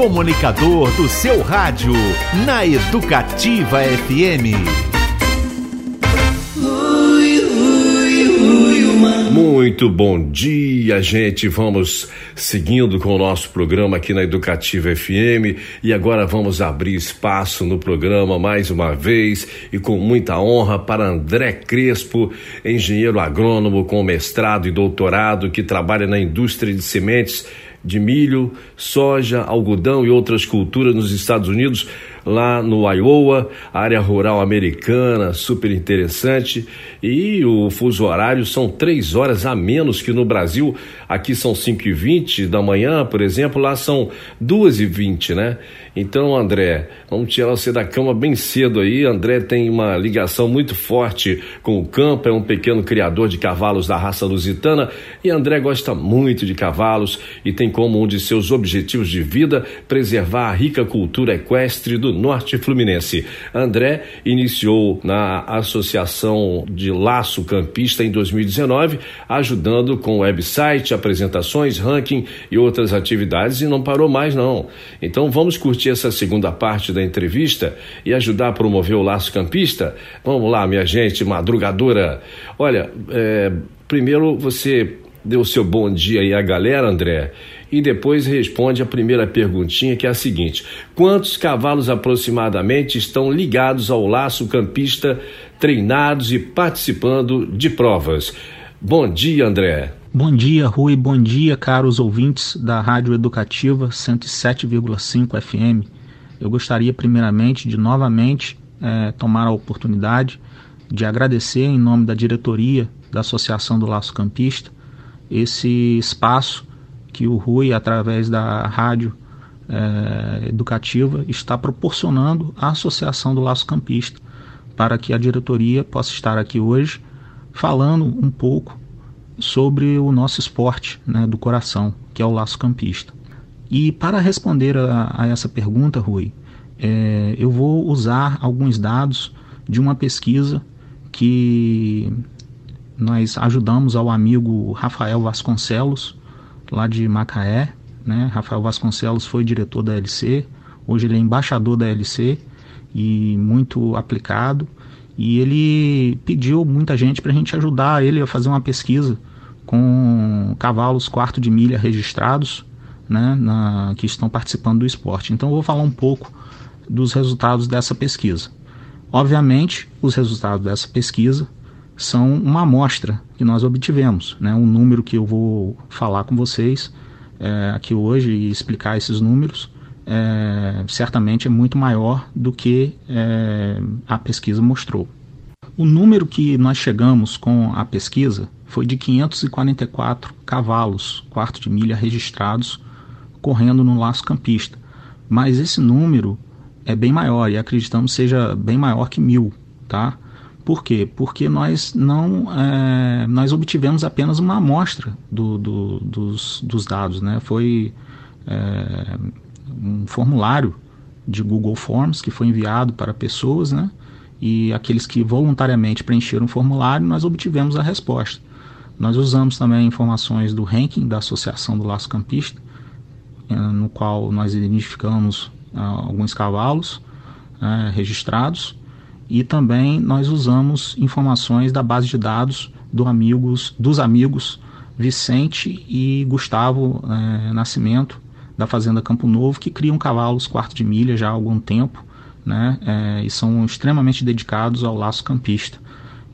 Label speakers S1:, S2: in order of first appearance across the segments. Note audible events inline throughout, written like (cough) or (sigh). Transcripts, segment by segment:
S1: comunicador do seu rádio, na Educativa FM.
S2: Muito bom dia, gente. Vamos seguindo com o nosso programa aqui na Educativa FM e agora vamos abrir espaço no programa mais uma vez e com muita honra para André Crespo, engenheiro agrônomo com mestrado e doutorado que trabalha na indústria de sementes de milho, soja, algodão e outras culturas nos Estados Unidos, lá no Iowa, área rural americana, super interessante. E o fuso horário são três horas a menos que no Brasil. Aqui são 5 e 20 da manhã, por exemplo, lá são 2 e 20 né? Então, André, vamos tirar você da cama bem cedo aí. André tem uma ligação muito forte com o campo, é um pequeno criador de cavalos da raça lusitana e André gosta muito de cavalos e tem como um de seus objetivos de vida preservar a rica cultura equestre do norte fluminense. André iniciou na Associação de Laço Campista em 2019, ajudando com website, apresentações, ranking e outras atividades e não parou mais não. Então vamos curtir curtir essa segunda parte da entrevista e ajudar a promover o Laço Campista? Vamos lá, minha gente madrugadora. Olha, é, primeiro você deu o seu bom dia aí à galera, André, e depois responde a primeira perguntinha, que é a seguinte: quantos cavalos aproximadamente estão ligados ao laço campista, treinados e participando de provas? Bom dia, André.
S3: Bom dia, Rui. Bom dia, caros ouvintes da Rádio Educativa 107,5 FM. Eu gostaria, primeiramente, de novamente é, tomar a oportunidade de agradecer, em nome da diretoria da Associação do Laço Campista, esse espaço que o Rui, através da Rádio é, Educativa, está proporcionando à Associação do Laço Campista, para que a diretoria possa estar aqui hoje falando um pouco sobre o nosso esporte né, do coração, que é o laço campista. E para responder a, a essa pergunta, Rui, é, eu vou usar alguns dados de uma pesquisa que nós ajudamos ao amigo Rafael Vasconcelos, lá de Macaé. Né? Rafael Vasconcelos foi diretor da LC, hoje ele é embaixador da LC e muito aplicado. E ele pediu muita gente para a gente ajudar ele a fazer uma pesquisa com cavalos quarto de milha registrados, né, na, que estão participando do esporte. Então eu vou falar um pouco dos resultados dessa pesquisa. Obviamente, os resultados dessa pesquisa são uma amostra que nós obtivemos, né, um número que eu vou falar com vocês é, aqui hoje e explicar esses números. É, certamente é muito maior do que é, a pesquisa mostrou. O número que nós chegamos com a pesquisa foi de 544 cavalos, quarto de milha registrados, correndo no laço campista. Mas esse número é bem maior e acreditamos seja bem maior que mil, tá? Por quê? Porque nós não é, nós obtivemos apenas uma amostra do, do, dos, dos, dados, né? Foi é, um formulário de Google Forms que foi enviado para pessoas, né? E aqueles que voluntariamente preencheram o formulário, nós obtivemos a resposta. Nós usamos também informações do ranking da Associação do Laço Campista, eh, no qual nós identificamos ah, alguns cavalos eh, registrados e também nós usamos informações da base de dados do amigos, dos amigos Vicente e Gustavo eh, Nascimento da Fazenda Campo Novo que criam cavalos quarto de milha já há algum tempo né, e são extremamente dedicados ao laço campista.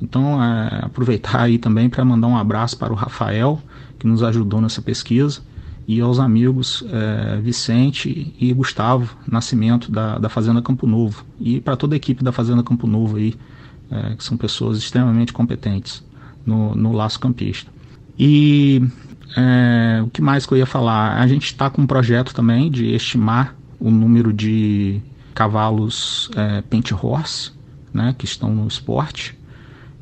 S3: Então, é, aproveitar aí também para mandar um abraço para o Rafael, que nos ajudou nessa pesquisa, e aos amigos é, Vicente e Gustavo Nascimento da, da Fazenda Campo Novo, e para toda a equipe da Fazenda Campo Novo aí, é, que são pessoas extremamente competentes no, no laço campista. E é, o que mais que eu ia falar? A gente está com um projeto também de estimar o número de cavalos é, Paint Horse, né, que estão no esporte.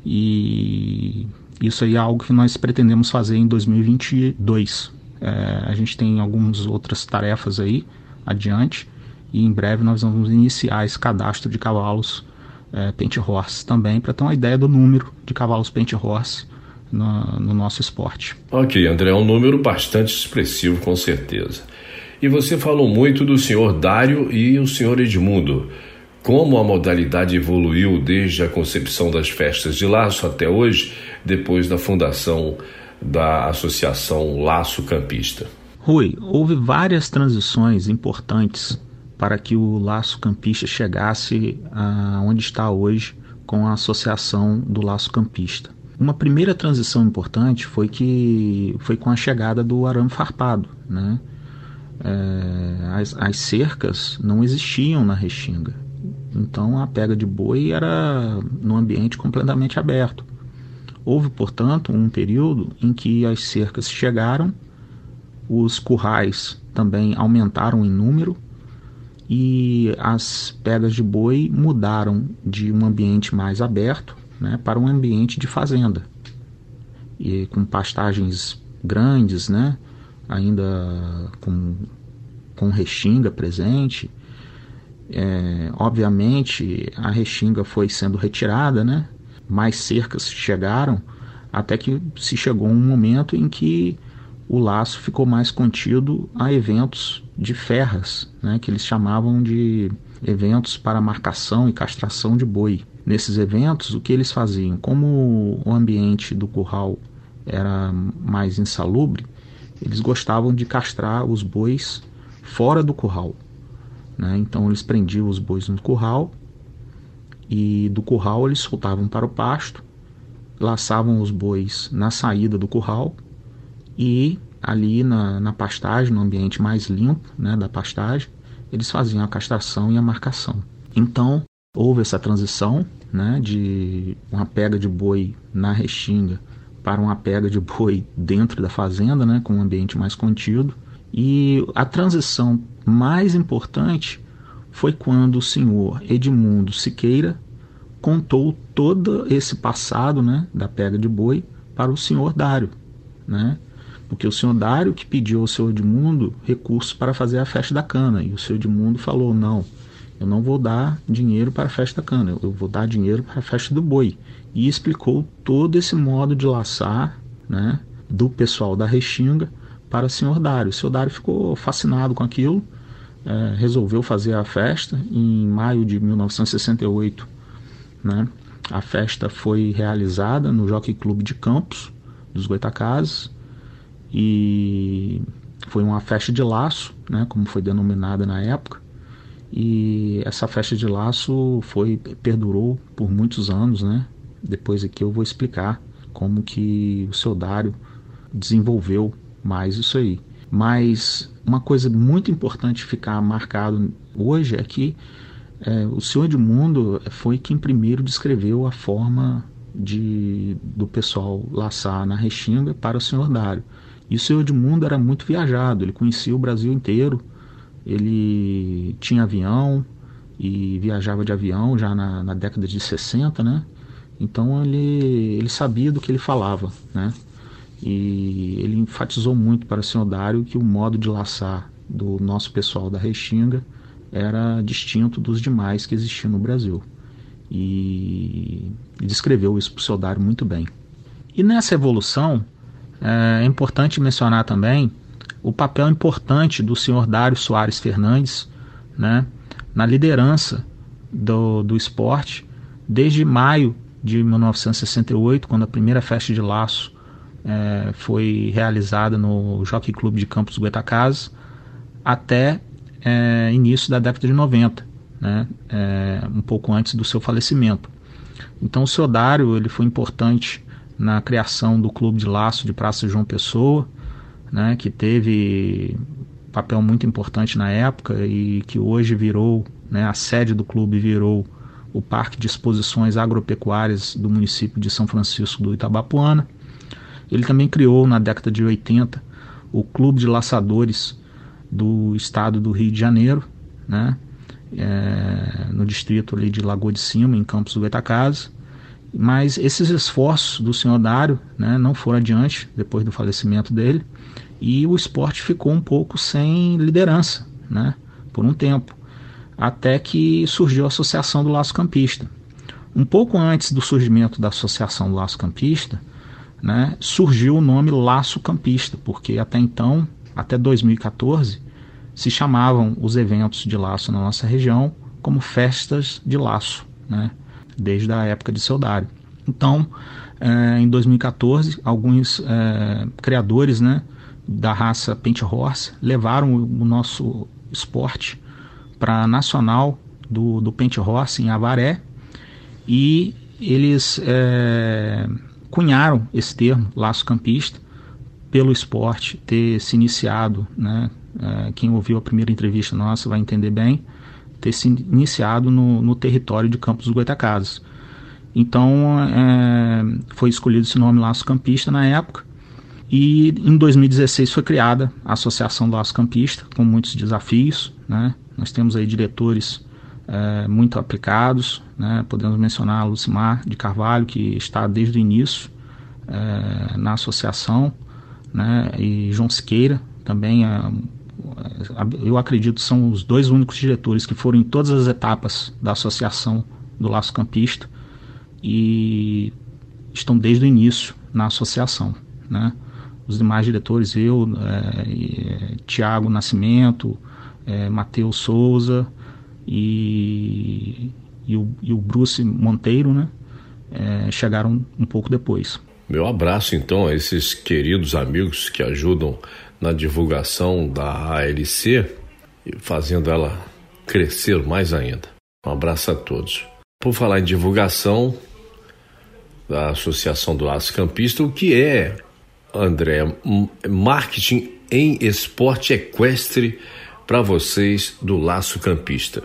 S3: E isso aí é algo que nós pretendemos fazer em 2022. É, a gente tem algumas outras tarefas aí adiante e em breve nós vamos iniciar esse cadastro de cavalos é, Paint Horse também para ter uma ideia do número de cavalos Paint Horse no, no nosso esporte.
S2: Ok, André, é um número bastante expressivo com certeza. E você falou muito do senhor Dário e o senhor Edmundo. Como a modalidade evoluiu desde a concepção das festas de laço até hoje, depois da fundação da Associação Laço Campista?
S3: Rui, houve várias transições importantes para que o Laço Campista chegasse a onde está hoje com a Associação do Laço Campista. Uma primeira transição importante foi que foi com a chegada do arame farpado, né? É, as, as cercas não existiam na Restinga, então a pega de boi era num ambiente completamente aberto. Houve, portanto, um período em que as cercas chegaram, os currais também aumentaram em número e as pegas de boi mudaram de um ambiente mais aberto né, para um ambiente de fazenda e com pastagens grandes, né, ainda com, com restinga presente é, obviamente, a restinga foi sendo retirada, né? mais cercas chegaram, até que se chegou um momento em que o laço ficou mais contido a eventos de ferras, né? que eles chamavam de eventos para marcação e castração de boi. Nesses eventos, o que eles faziam? Como o ambiente do curral era mais insalubre, eles gostavam de castrar os bois fora do curral. Né? Então eles prendiam os bois no curral e do curral eles soltavam para o pasto, laçavam os bois na saída do curral e ali na, na pastagem, no ambiente mais limpo né, da pastagem, eles faziam a castração e a marcação. Então houve essa transição né, de uma pega de boi na restinga para uma pega de boi dentro da fazenda, né, com um ambiente mais contido. E a transição mais importante foi quando o senhor Edmundo Siqueira contou todo esse passado né, da pega de boi para o senhor Dário. Né? Porque o senhor Dário que pediu ao senhor Edmundo recursos para fazer a festa da cana. E o senhor Edmundo falou: não, eu não vou dar dinheiro para a festa da cana, eu vou dar dinheiro para a festa do boi. E explicou todo esse modo de laçar né, do pessoal da Restinga para o senhor Dário. O senhor Dário ficou fascinado com aquilo, é, resolveu fazer a festa em maio de 1968. Né? A festa foi realizada no Jockey Clube de Campos, dos Goitacazes, e foi uma festa de laço, né, como foi denominada na época. E essa festa de laço foi perdurou por muitos anos, né? Depois aqui eu vou explicar como que o seu Dário desenvolveu mais isso aí. Mas uma coisa muito importante ficar marcado hoje é que é, o senhor Edmundo foi quem primeiro descreveu a forma de, do pessoal laçar na Restinga para o senhor Dário. E o senhor Edmundo era muito viajado, ele conhecia o Brasil inteiro, ele tinha avião e viajava de avião já na, na década de 60, né? Então ele, ele sabia do que ele falava, né? E ele enfatizou muito para o senhor Dário que o modo de laçar do nosso pessoal da Restinga era distinto dos demais que existiam no Brasil. E, descreveu isso para o senhor Dário muito bem. E nessa evolução, é, é importante mencionar também o papel importante do senhor Dário Soares Fernandes né, na liderança do, do esporte desde maio de 1968, quando a primeira festa de laço é, foi realizada no Jockey Clube de Campos Goitacazes até é, início da década de 90, né, é, um pouco antes do seu falecimento. Então o seu Dário ele foi importante na criação do Clube de Laço de Praça João Pessoa, né, que teve papel muito importante na época e que hoje virou, né, a sede do clube virou o Parque de Exposições Agropecuárias do município de São Francisco do Itabapuana. Ele também criou na década de 80 o Clube de Laçadores do estado do Rio de Janeiro, né? É, no distrito ali de Lagoa de Cima, em Campos do Goitacazes. Mas esses esforços do senhor Dário né, não foram adiante depois do falecimento dele e o esporte ficou um pouco sem liderança né, por um tempo, até que surgiu a Associação do Laço Campista. Um pouco antes do surgimento da Associação do Laço Campista, né, surgiu o nome Laço Campista, porque até então, até 2014, se chamavam os eventos de laço na nossa região como festas de laço, né? desde a época de seu Dário. Então, é, em 2014, alguns é, criadores né, da raça Paint Horse levaram o nosso esporte para nacional do, do Paint Horse em Avaré e eles é, cunharam esse termo, laço campista, pelo esporte ter se iniciado, né, é, quem ouviu a primeira entrevista nossa vai entender bem, ter se iniciado no, no território de Campos dos Goitacazes. Então é, foi escolhido esse nome Laço Campista na época. E em 2016 foi criada a Associação do Laço Campista, com muitos desafios. Né? Nós temos aí diretores é, muito aplicados. Né? Podemos mencionar a Lucimar de Carvalho, que está desde o início é, na associação, né? e João Siqueira, também é, eu acredito são os dois únicos diretores que foram em todas as etapas da associação do Laço Campista e estão desde o início na associação, né? Os demais diretores, eu, é, Tiago Nascimento, é, Matheus Souza e, e, o, e o Bruce Monteiro, né? É, chegaram um pouco depois.
S2: Meu abraço então a esses queridos amigos que ajudam na divulgação da ALC, fazendo ela crescer mais ainda. Um abraço a todos. Por falar em divulgação, da Associação do Laço Campista, o que é, André, marketing em esporte equestre para vocês do Laço Campista?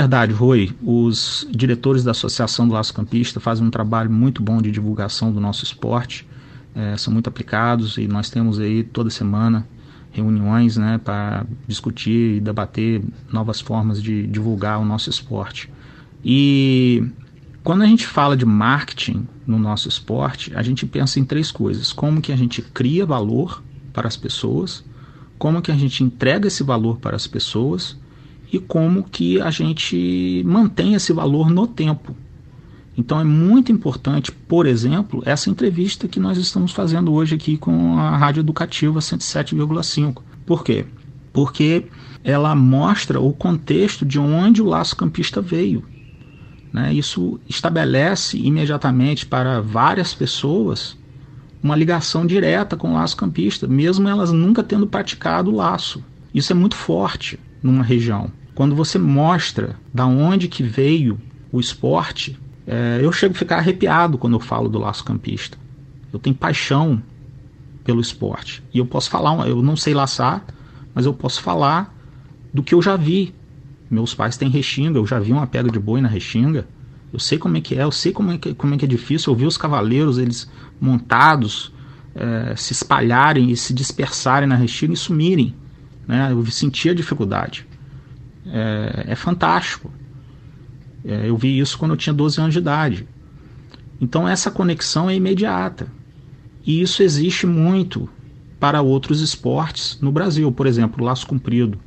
S3: Verdade, Rui. Os diretores da Associação do Laço Campista fazem um trabalho muito bom de divulgação do nosso esporte, é, são muito aplicados e nós temos aí toda semana reuniões né, para discutir e debater novas formas de divulgar o nosso esporte. E quando a gente fala de marketing no nosso esporte, a gente pensa em três coisas: como que a gente cria valor para as pessoas, como que a gente entrega esse valor para as pessoas e como que a gente mantém esse valor no tempo. Então é muito importante, por exemplo, essa entrevista que nós estamos fazendo hoje aqui com a Rádio Educativa 107,5. Por quê? Porque ela mostra o contexto de onde o laço campista veio. Né? Isso estabelece imediatamente para várias pessoas uma ligação direta com o laço campista, mesmo elas nunca tendo praticado o laço. Isso é muito forte numa região. Quando você mostra da onde que veio o esporte, é, eu chego a ficar arrepiado quando eu falo do laço campista. Eu tenho paixão pelo esporte. E eu posso falar, eu não sei laçar, mas eu posso falar do que eu já vi, meus pais têm restinga, eu já vi uma pega de boi na restinga. Eu sei como é que é, eu sei como é que, como é, que é difícil. Eu vi os cavaleiros, eles montados, é, se espalharem e se dispersarem na restinga e sumirem. Né? Eu senti a dificuldade. É, é fantástico. É, eu vi isso quando eu tinha 12 anos de idade. Então essa conexão é imediata. E isso existe muito para outros esportes no Brasil. Por exemplo, o laço comprido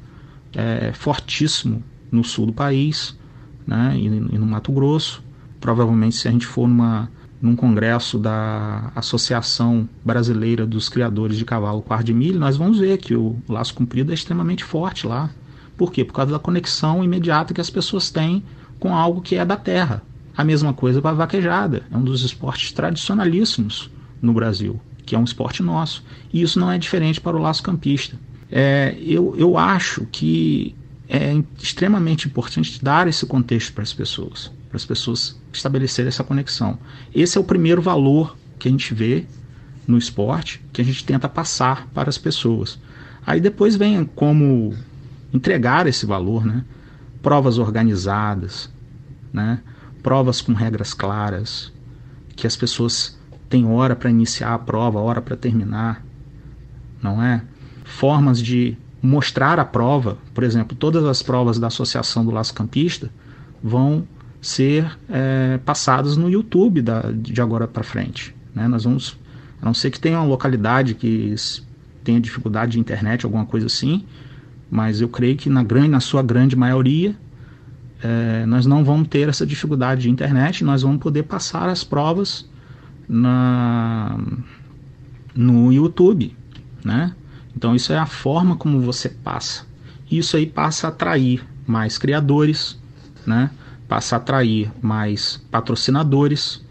S3: é fortíssimo no sul do país né, e, e no Mato Grosso. Provavelmente, se a gente for numa, num congresso da Associação Brasileira dos Criadores de Cavalo Par de Milho, nós vamos ver que o laço comprido é extremamente forte lá. Por quê? Por causa da conexão imediata que as pessoas têm com algo que é da terra. A mesma coisa para a vaquejada. É um dos esportes tradicionalíssimos no Brasil, que é um esporte nosso. E isso não é diferente para o laço campista. É, eu, eu acho que é extremamente importante dar esse contexto para as pessoas, para as pessoas estabelecerem essa conexão. Esse é o primeiro valor que a gente vê no esporte, que a gente tenta passar para as pessoas. Aí depois vem como entregar esse valor, né? Provas organizadas, né? Provas com regras claras, que as pessoas têm hora para iniciar a prova, hora para terminar, não é? Formas de mostrar a prova, por exemplo, todas as provas da Associação do Laço Campista vão ser é, passadas no YouTube da, de agora para frente. Né? Nós vamos, a não ser que tenha uma localidade que tenha dificuldade de internet, alguma coisa assim, mas eu creio que na, grande, na sua grande maioria é, nós não vamos ter essa dificuldade de internet, nós vamos poder passar as provas na, no YouTube, né? Então isso é a forma como você passa. isso aí passa a atrair mais criadores, né? passa a atrair mais patrocinadores,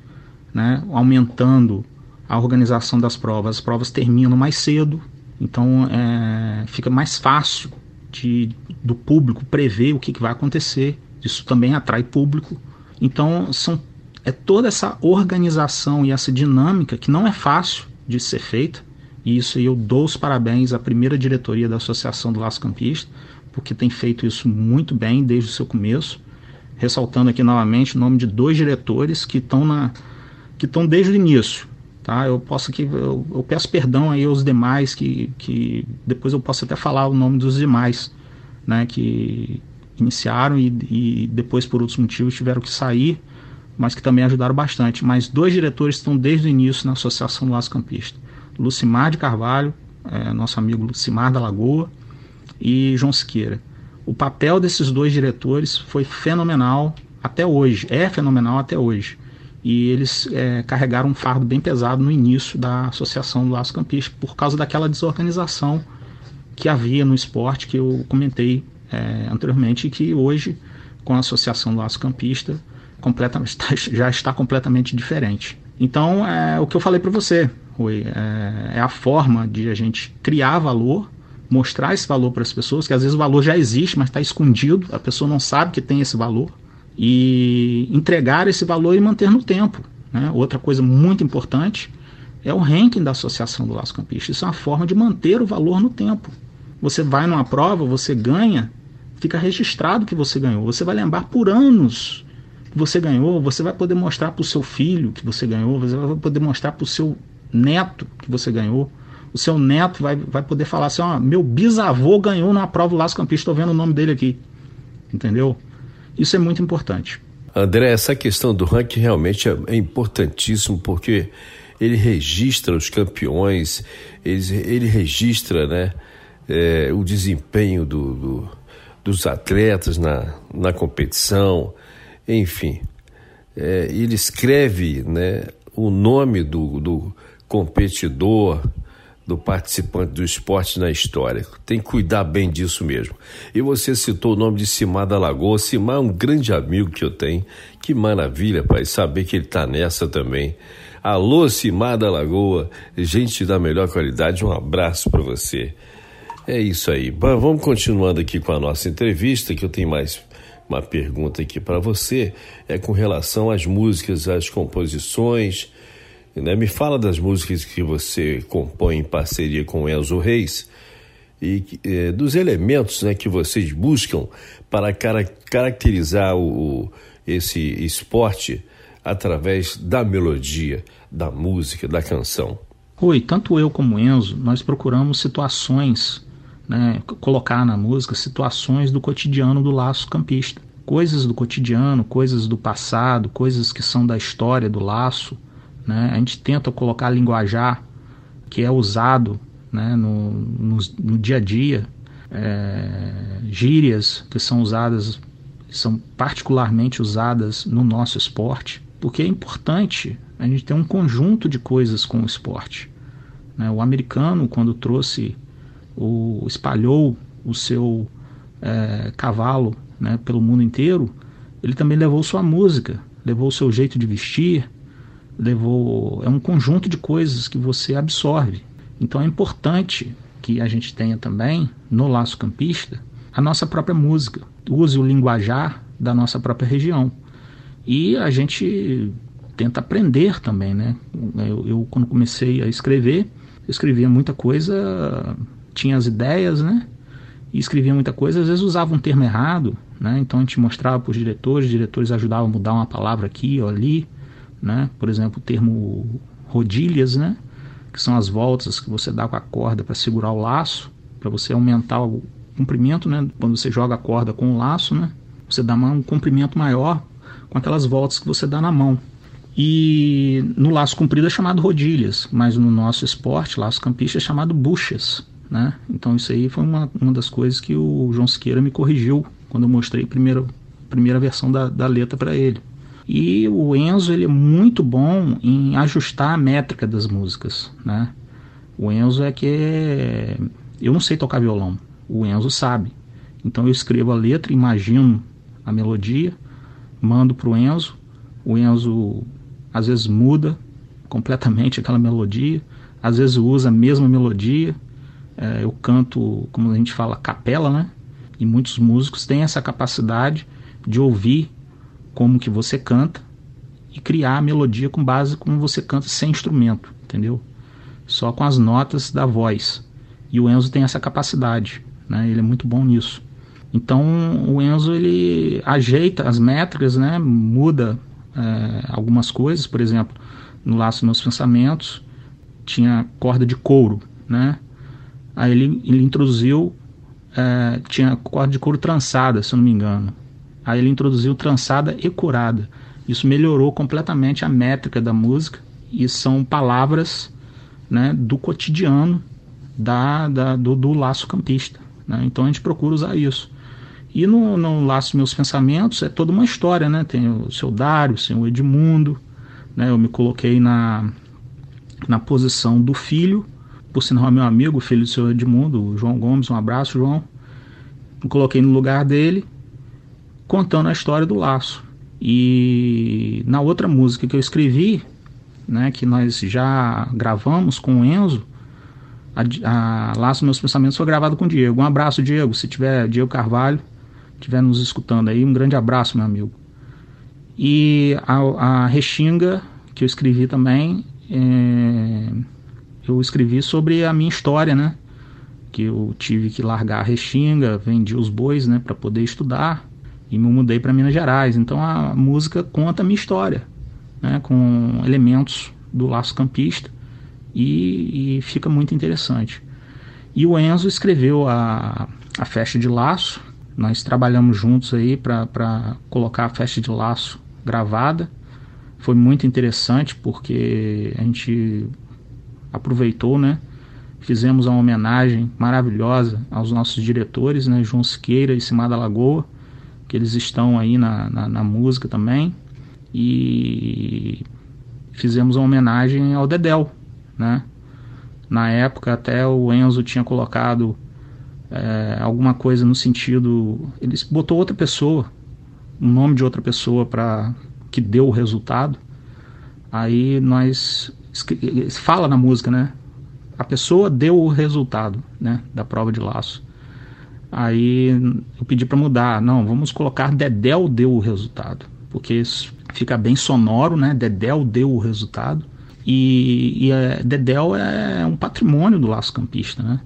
S3: né? aumentando a organização das provas. As provas terminam mais cedo, então é, fica mais fácil de, do público prever o que, que vai acontecer. Isso também atrai público. Então são, é toda essa organização e essa dinâmica que não é fácil de ser feita. E isso eu dou os parabéns à primeira diretoria da Associação do Laço Campista, porque tem feito isso muito bem desde o seu começo. Ressaltando aqui novamente o nome de dois diretores que estão na que estão desde o início. Tá? Eu posso aqui, eu, eu, peço perdão aí aos demais que, que depois eu posso até falar o nome dos demais, né, que iniciaram e, e depois por outros motivos tiveram que sair, mas que também ajudaram bastante. Mas dois diretores estão desde o início na Associação do Laço Campista. Lucimar de Carvalho, é, nosso amigo Lucimar da Lagoa, e João Siqueira. O papel desses dois diretores foi fenomenal até hoje, é fenomenal até hoje. E eles é, carregaram um fardo bem pesado no início da Associação do Laço Campista, por causa daquela desorganização que havia no esporte que eu comentei é, anteriormente e que hoje, com a Associação do Laço Campista, completamente, (laughs) já está completamente diferente. Então, é o que eu falei para você, Rui, é, é a forma de a gente criar valor, mostrar esse valor para as pessoas, que às vezes o valor já existe, mas está escondido, a pessoa não sabe que tem esse valor, e entregar esse valor e manter no tempo. Né? Outra coisa muito importante é o ranking da Associação do Laço Campista. Isso é uma forma de manter o valor no tempo. Você vai numa prova, você ganha, fica registrado que você ganhou. Você vai lembrar por anos que você ganhou, você vai poder mostrar para o seu filho que você ganhou, você vai poder mostrar para o seu neto que você ganhou. O seu neto vai, vai poder falar assim: ó, meu bisavô ganhou na prova do Laço Campista, estou vendo o nome dele aqui. Entendeu? Isso é muito importante.
S2: André, essa questão do ranking realmente é, é importantíssimo porque ele registra os campeões, ele, ele registra né, é, o desempenho do, do, dos atletas na, na competição, enfim. É, ele escreve né, o nome do, do competidor, do participante do esporte na história. Tem que cuidar bem disso mesmo. E você citou o nome de Simar da Lagoa. Simar é um grande amigo que eu tenho. Que maravilha, pai, saber que ele está nessa também. Alô, Simar da Lagoa, gente da melhor qualidade, um abraço para você. É isso aí. Bom, vamos continuando aqui com a nossa entrevista, que eu tenho mais uma pergunta aqui para você. É com relação às músicas, às composições né? Me fala das músicas que você compõe em parceria com Enzo Reis e eh, dos elementos né, que vocês buscam para cara caracterizar o, o, esse esporte através da melodia, da música, da canção.
S3: Oi, tanto eu como Enzo, nós procuramos situações, né, colocar na música situações do cotidiano do laço campista. Coisas do cotidiano, coisas do passado, coisas que são da história do laço, né? A gente tenta colocar linguajar que é usado né, no, no, no dia a dia, é, gírias que são usadas, são particularmente usadas no nosso esporte, porque é importante a gente ter um conjunto de coisas com o esporte. Né? O americano, quando trouxe, o, espalhou o seu é, cavalo né, pelo mundo inteiro, ele também levou sua música, levou o seu jeito de vestir, levou é um conjunto de coisas que você absorve. Então é importante que a gente tenha também no laço campista a nossa própria música, use o linguajar da nossa própria região. E a gente tenta aprender também, né? Eu, eu quando comecei a escrever, escrevia muita coisa, tinha as ideias, né? E escrevia muita coisa, às vezes usava um termo errado, né? Então a gente mostrava para os diretores, os diretores ajudavam a mudar uma palavra aqui ou ali né? Por exemplo, o termo rodilhas, né? Que são as voltas que você dá com a corda para segurar o laço, para você aumentar o comprimento, né? Quando você joga a corda com o laço, né? Você dá um comprimento maior com aquelas voltas que você dá na mão. E no laço comprido é chamado rodilhas, mas no nosso esporte, laço campista, é chamado buchas. Né? Então isso aí foi uma, uma das coisas que o João Siqueira me corrigiu quando eu mostrei a primeira, primeira versão da, da letra para ele. E o Enzo ele é muito bom em ajustar a métrica das músicas, né? O Enzo é que é... eu não sei tocar violão, o Enzo sabe. Então eu escrevo a letra, imagino a melodia, mando para o Enzo. O Enzo às vezes muda completamente (laughs) aquela melodia, às vezes usa a mesma melodia. É, eu canto, como a gente fala, capela, né? E muitos músicos têm essa capacidade de ouvir como que você canta e criar a melodia com base como você canta sem instrumento, entendeu? Só com as notas da voz. E o Enzo tem essa capacidade, né? Ele é muito bom nisso. Então o Enzo ele ajeita as métricas, né? Muda é, algumas coisas, por exemplo, no Laço Meus Pensamentos tinha corda de couro, né? Aí ele, ele introduziu, é, tinha corda de couro trançada, se eu não me engano. Aí ele introduziu trançada e curada. Isso melhorou completamente a métrica da música e são palavras né, do cotidiano da, da do, do, laço campista. Né? Então a gente procura usar isso. E no, no Laço Meus Pensamentos é toda uma história, né? Tem o seu Dário, o Edmundo, né? Eu me coloquei na, na posição do filho, por sinal meu amigo, filho do seu Edmundo, o João Gomes, um abraço, João. Me coloquei no lugar dele, contando a história do laço. E na outra música que eu escrevi, né, que nós já gravamos com o Enzo, a, a Laço Meus Pensamentos foi gravado com o Diego. Um abraço, Diego, se tiver Diego Carvalho, estiver nos escutando aí, um grande abraço, meu amigo. E a, a Restinga, que eu escrevi também, é, eu escrevi sobre a minha história, né? Que eu tive que largar a Restinga, vendi os bois, né, para poder estudar e me mudei para Minas Gerais. Então a música conta a minha história, né, com elementos do laço campista e, e fica muito interessante. E o Enzo escreveu a, a festa de laço, nós trabalhamos juntos aí para colocar a festa de laço gravada. Foi muito interessante porque a gente aproveitou, né? Fizemos uma homenagem maravilhosa aos nossos diretores, né? João Siqueira e Cimada Lagoa, que eles estão aí na, na, na música também. E fizemos uma homenagem ao Dedel, né? Na época até o Enzo tinha colocado é, alguma coisa no sentido. Ele botou outra pessoa, o nome de outra pessoa para que deu o resultado. Aí nós fala na música, né? A pessoa deu o resultado, né, da prova de laço. Aí eu pedi para mudar, não, vamos colocar Dedel deu o resultado, porque fica bem sonoro, né? Dedel deu o resultado. E, e é, Dedel é um patrimônio do laço campista, né?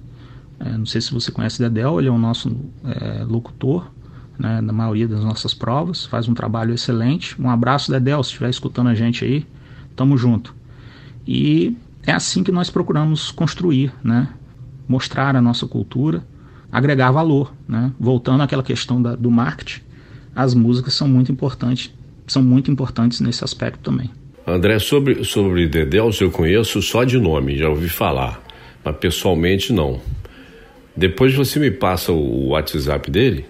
S3: É, não sei se você conhece Dedel, ele é o nosso é, locutor né, na maioria das nossas provas, faz um trabalho excelente. Um abraço, Dedel, se estiver escutando a gente aí, tamo junto. E é assim que nós procuramos construir, né? mostrar a nossa cultura, agregar valor. Né? Voltando àquela questão da, do marketing, as músicas são muito importantes, são muito importantes nesse aspecto também.
S2: André, sobre, sobre Dedel, eu conheço só de nome, já ouvi falar, mas pessoalmente não. Depois você me passa o WhatsApp dele,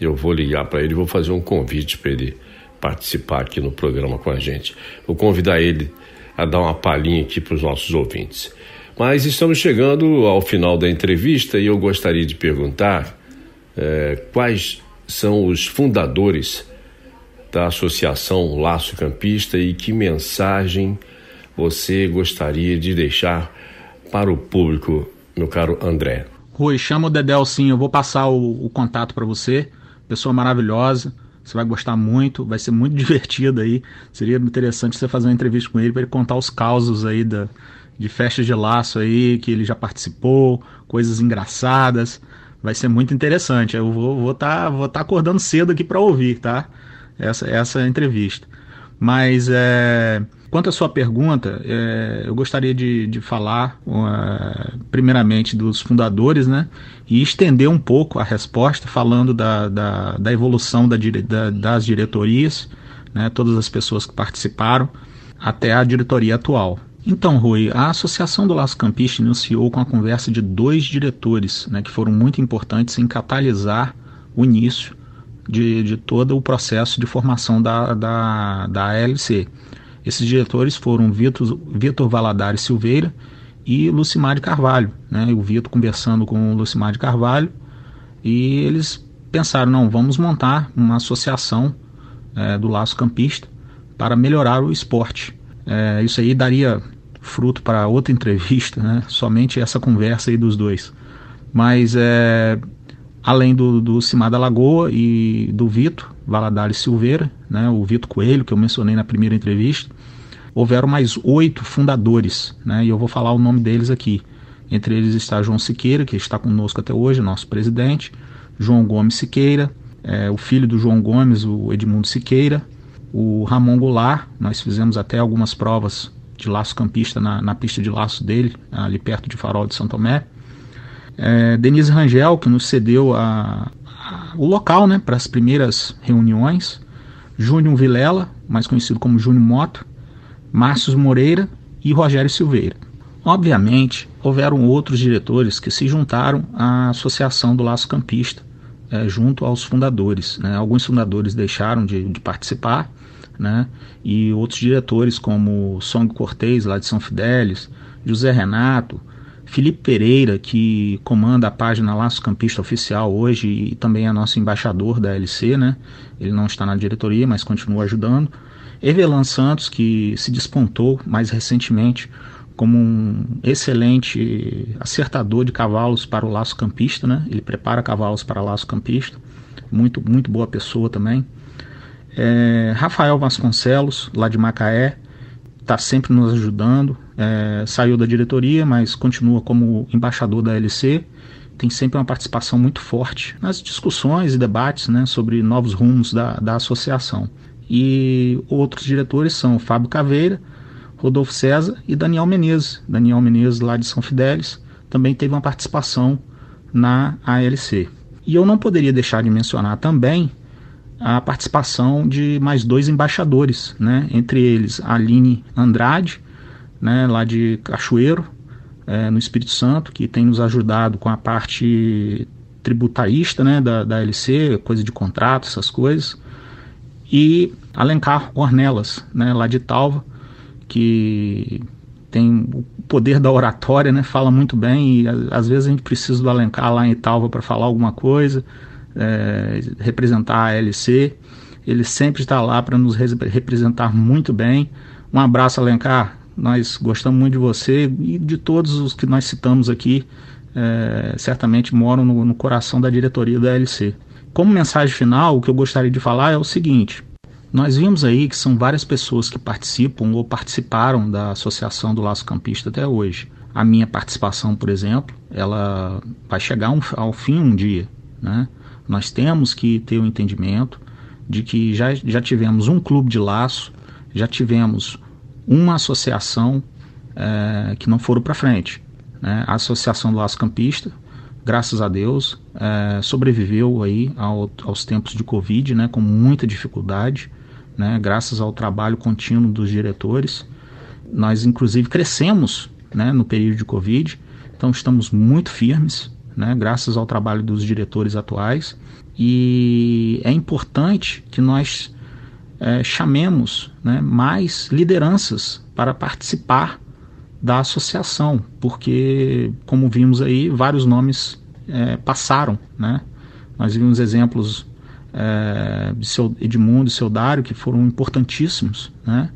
S2: eu vou ligar para ele vou fazer um convite para ele participar aqui no programa com a gente. Vou convidar ele a dar uma palhinha aqui para os nossos ouvintes. Mas estamos chegando ao final da entrevista e eu gostaria de perguntar é, quais são os fundadores da Associação Laço Campista e que mensagem você gostaria de deixar para o público, meu caro André.
S3: Rui, chama o Dedel sim, eu vou passar o, o contato para você. Pessoa maravilhosa, você vai gostar muito, vai ser muito (laughs) divertido aí. Seria interessante você fazer uma entrevista com ele para ele contar os causos aí da, de festas de laço aí que ele já participou, coisas engraçadas. Vai ser muito interessante. Eu vou vou tá, vou tá acordando cedo aqui para ouvir, tá? Essa essa entrevista. Mas é Quanto à sua pergunta, é, eu gostaria de, de falar, uh, primeiramente, dos fundadores, né? E estender um pouco a resposta, falando da, da, da evolução da, da, das diretorias, né? Todas as pessoas que participaram, até a diretoria atual. Então, Rui, a Associação do Laço Campista iniciou com a conversa de dois diretores, né? Que foram muito importantes em catalisar o início de, de todo o processo de formação da, da, da ALC esses diretores foram Vitor, Vitor Valadares Silveira e Lucimar de Carvalho. Né? O Vitor conversando com o Lucimar de Carvalho e eles pensaram, não, vamos montar uma associação é, do laço campista para melhorar o esporte. É, isso aí daria fruto para outra entrevista, né? somente essa conversa aí dos dois. Mas é, além do, do Cimar da Lagoa e do Vito Valadares Silveira, né? o Vito Coelho, que eu mencionei na primeira entrevista, houveram mais oito fundadores, né? e eu vou falar o nome deles aqui. Entre eles está João Siqueira, que está conosco até hoje, nosso presidente, João Gomes Siqueira, é, o filho do João Gomes, o Edmundo Siqueira, o Ramon Goulart, nós fizemos até algumas provas de laço campista na, na pista de laço dele, ali perto de Farol de São Tomé. É, Denise Rangel, que nos cedeu a, a, o local né, para as primeiras reuniões. Júnior Vilela, mais conhecido como Júnior Moto. Márcio Moreira e Rogério Silveira. Obviamente, houveram outros diretores que se juntaram à Associação do Laço Campista, é, junto aos fundadores. Né? Alguns fundadores deixaram de, de participar, né? e outros diretores, como Song Cortez, lá de São Fidélis, José Renato, Felipe Pereira, que comanda a página Laço Campista Oficial hoje e também é nosso embaixador da LC, né? ele não está na diretoria, mas continua ajudando. Evelan Santos, que se despontou mais recentemente como um excelente acertador de cavalos para o laço campista, né? Ele prepara cavalos para laço campista, muito muito boa pessoa também. É, Rafael Vasconcelos, lá de Macaé, está sempre nos ajudando. É, saiu da diretoria, mas continua como embaixador da LC. Tem sempre uma participação muito forte nas discussões e debates né, sobre novos rumos da, da associação. E outros diretores são Fábio Caveira, Rodolfo César e Daniel Menezes. Daniel Menezes, lá de São Fidélis, também teve uma participação na ALC. E eu não poderia deixar de mencionar também a participação de mais dois embaixadores, né? entre eles a Aline Andrade, né, lá de Cachoeiro, é, no Espírito Santo, que tem nos ajudado com a parte tributarista né, da, da LC, coisa de contrato, essas coisas, e Alencar Ornelas, né, lá de Talva, que tem o poder da oratória, né? Fala muito bem e às vezes a gente precisa do Alencar lá em Italva para falar alguma coisa, é, representar a LC. Ele sempre está lá para nos representar muito bem. Um abraço, Alencar. Nós gostamos muito de você e de todos os que nós citamos aqui. É, certamente moram no, no coração da diretoria da LC. Como mensagem final, o que eu gostaria de falar é o seguinte: nós vimos aí que são várias pessoas que participam ou participaram da Associação do Laço Campista até hoje. A minha participação, por exemplo, ela vai chegar um, ao fim um dia. Né? Nós temos que ter o um entendimento de que já, já tivemos um clube de laço, já tivemos uma associação é, que não foram para frente. Né? A Associação do Laço Campista, graças a Deus, é, sobreviveu aí ao, aos tempos de Covid, né, com muita dificuldade né, graças ao trabalho contínuo dos diretores. Nós, inclusive, crescemos né, no período de Covid, então estamos muito firmes, né, graças ao trabalho dos diretores atuais. E é importante que nós é, chamemos né, mais lideranças para participar da associação, porque, como vimos aí, vários nomes é, passaram. Né? Nós vimos exemplos é, de seu Edmundo e seu Dário, que foram importantíssimos, né?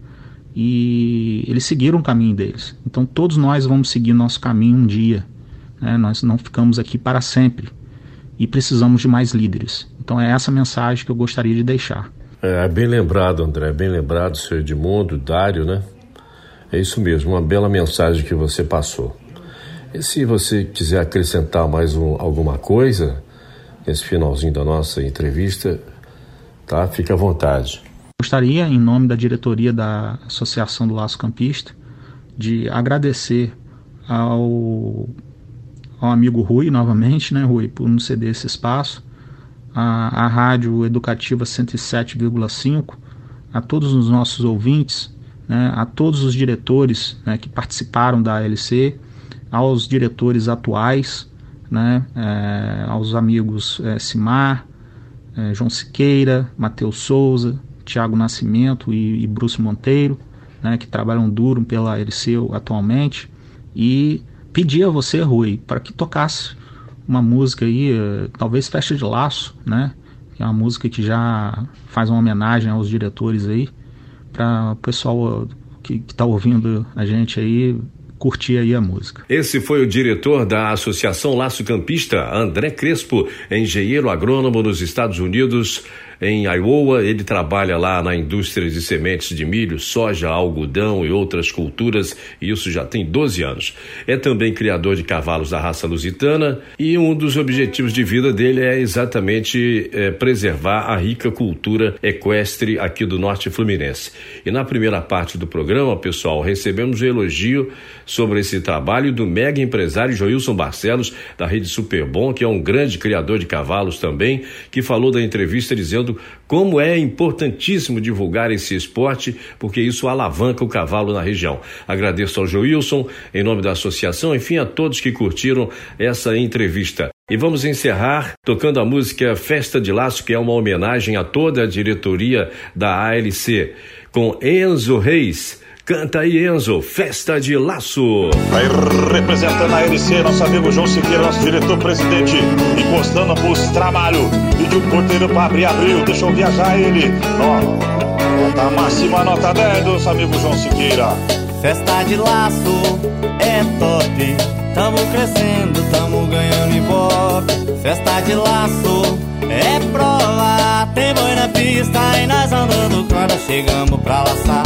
S3: E eles seguiram o caminho deles. Então todos nós vamos seguir nosso caminho um dia. Né? Nós não ficamos aqui para sempre e precisamos de mais líderes. Então é essa mensagem que eu gostaria de deixar.
S2: É bem lembrado, André, bem lembrado, seu Edmundo, Dário, né? É isso mesmo, uma bela mensagem que você passou. E se você quiser acrescentar mais um, alguma coisa, nesse finalzinho da nossa entrevista, tá? Fique à vontade.
S3: Gostaria, em nome da diretoria da Associação do Laço Campista, de agradecer ao, ao amigo Rui, novamente, né, Rui, por nos ceder esse espaço, a, a Rádio Educativa 107,5, a todos os nossos ouvintes, né, a todos os diretores né, que participaram da ALC, aos diretores atuais, né, é, aos amigos é, Simar, é, João Siqueira, Matheus Souza, Tiago Nascimento e, e Bruce Monteiro, né, que trabalham duro pela Erceu atualmente, e pedir a você, Rui, para que tocasse uma música aí, eh, talvez Festa de Laço, né? Que é uma música que já faz uma homenagem aos diretores aí, para o pessoal que está ouvindo a gente aí curtir aí a música.
S2: Esse foi o diretor da Associação Laço Campista, André Crespo, engenheiro agrônomo nos Estados Unidos em Iowa. Ele trabalha lá na indústria de sementes de milho, soja, algodão e outras culturas, e isso já tem 12 anos. É também criador de cavalos da raça lusitana e um dos objetivos de vida dele é exatamente é, preservar a rica cultura equestre aqui do norte fluminense. E na primeira parte do programa, pessoal, recebemos o um elogio sobre esse trabalho do mega empresário Joilson Barcelos, da rede Superbom, que é um grande criador de cavalos também, que falou da entrevista dizendo como é importantíssimo divulgar esse esporte, porque isso alavanca o cavalo na região. Agradeço ao Joilson, em nome da associação, enfim, a todos que curtiram essa entrevista. E vamos encerrar tocando a música Festa de Laço, que é uma homenagem a toda a diretoria da ALC, com Enzo Reis. Canta aí, Enzo, Festa de Laço.
S4: Aí representando a LC, nosso amigo João Siqueira, nosso diretor-presidente, encostando pros trabalho. Pediu o porteiro pra abrir, abriu, deixou viajar ele. Nota máxima, nota 10, nosso amigo João Siqueira.
S5: Festa de laço é top, tamo crescendo, tamo ganhando ibope. Festa de laço é prova, tem boi na pista e nós andando corda, chegamos pra laçar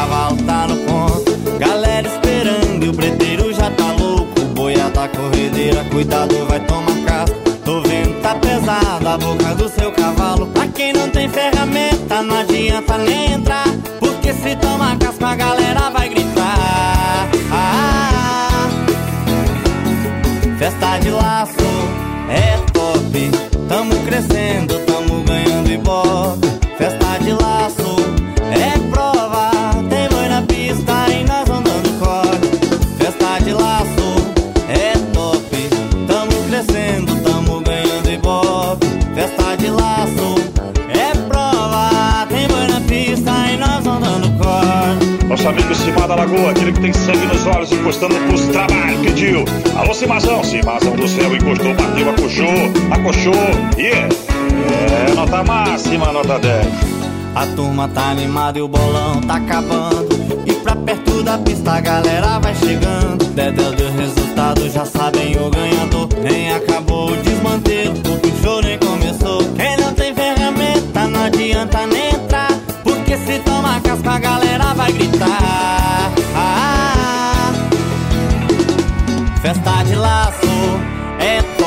S5: cavalo tá no ponto. Galera esperando e o preteiro já tá louco. Boia da corredeira, cuidado, vai tomar casco. Tô vendo tá pesado a boca do seu cavalo. Pra quem não tem ferramenta, não adianta nem entrar. Porque se toma casco, a galera vai gritar. Ah, festa de laço é top. Tamo crescendo, tamo ganhando ibope. Festa
S4: Lagoa, aquele que tem sangue nos olhos, encostando pros trabalhos, pediu. Alô, Cimazão, Cimazão do céu, encostou, bateu, acochou, acochou, yeah. É, nota máxima, nota 10.
S5: A turma tá animada e o bolão tá acabando. E pra perto da pista a galera vai chegando. Dedé deu resultado, já sabem o ganhador. Nem acabou o desmantelo, o show nem começou. Quem não tem ferramenta, não adianta nem entrar. Porque se toma casca, a galera vai gritar. De laço. É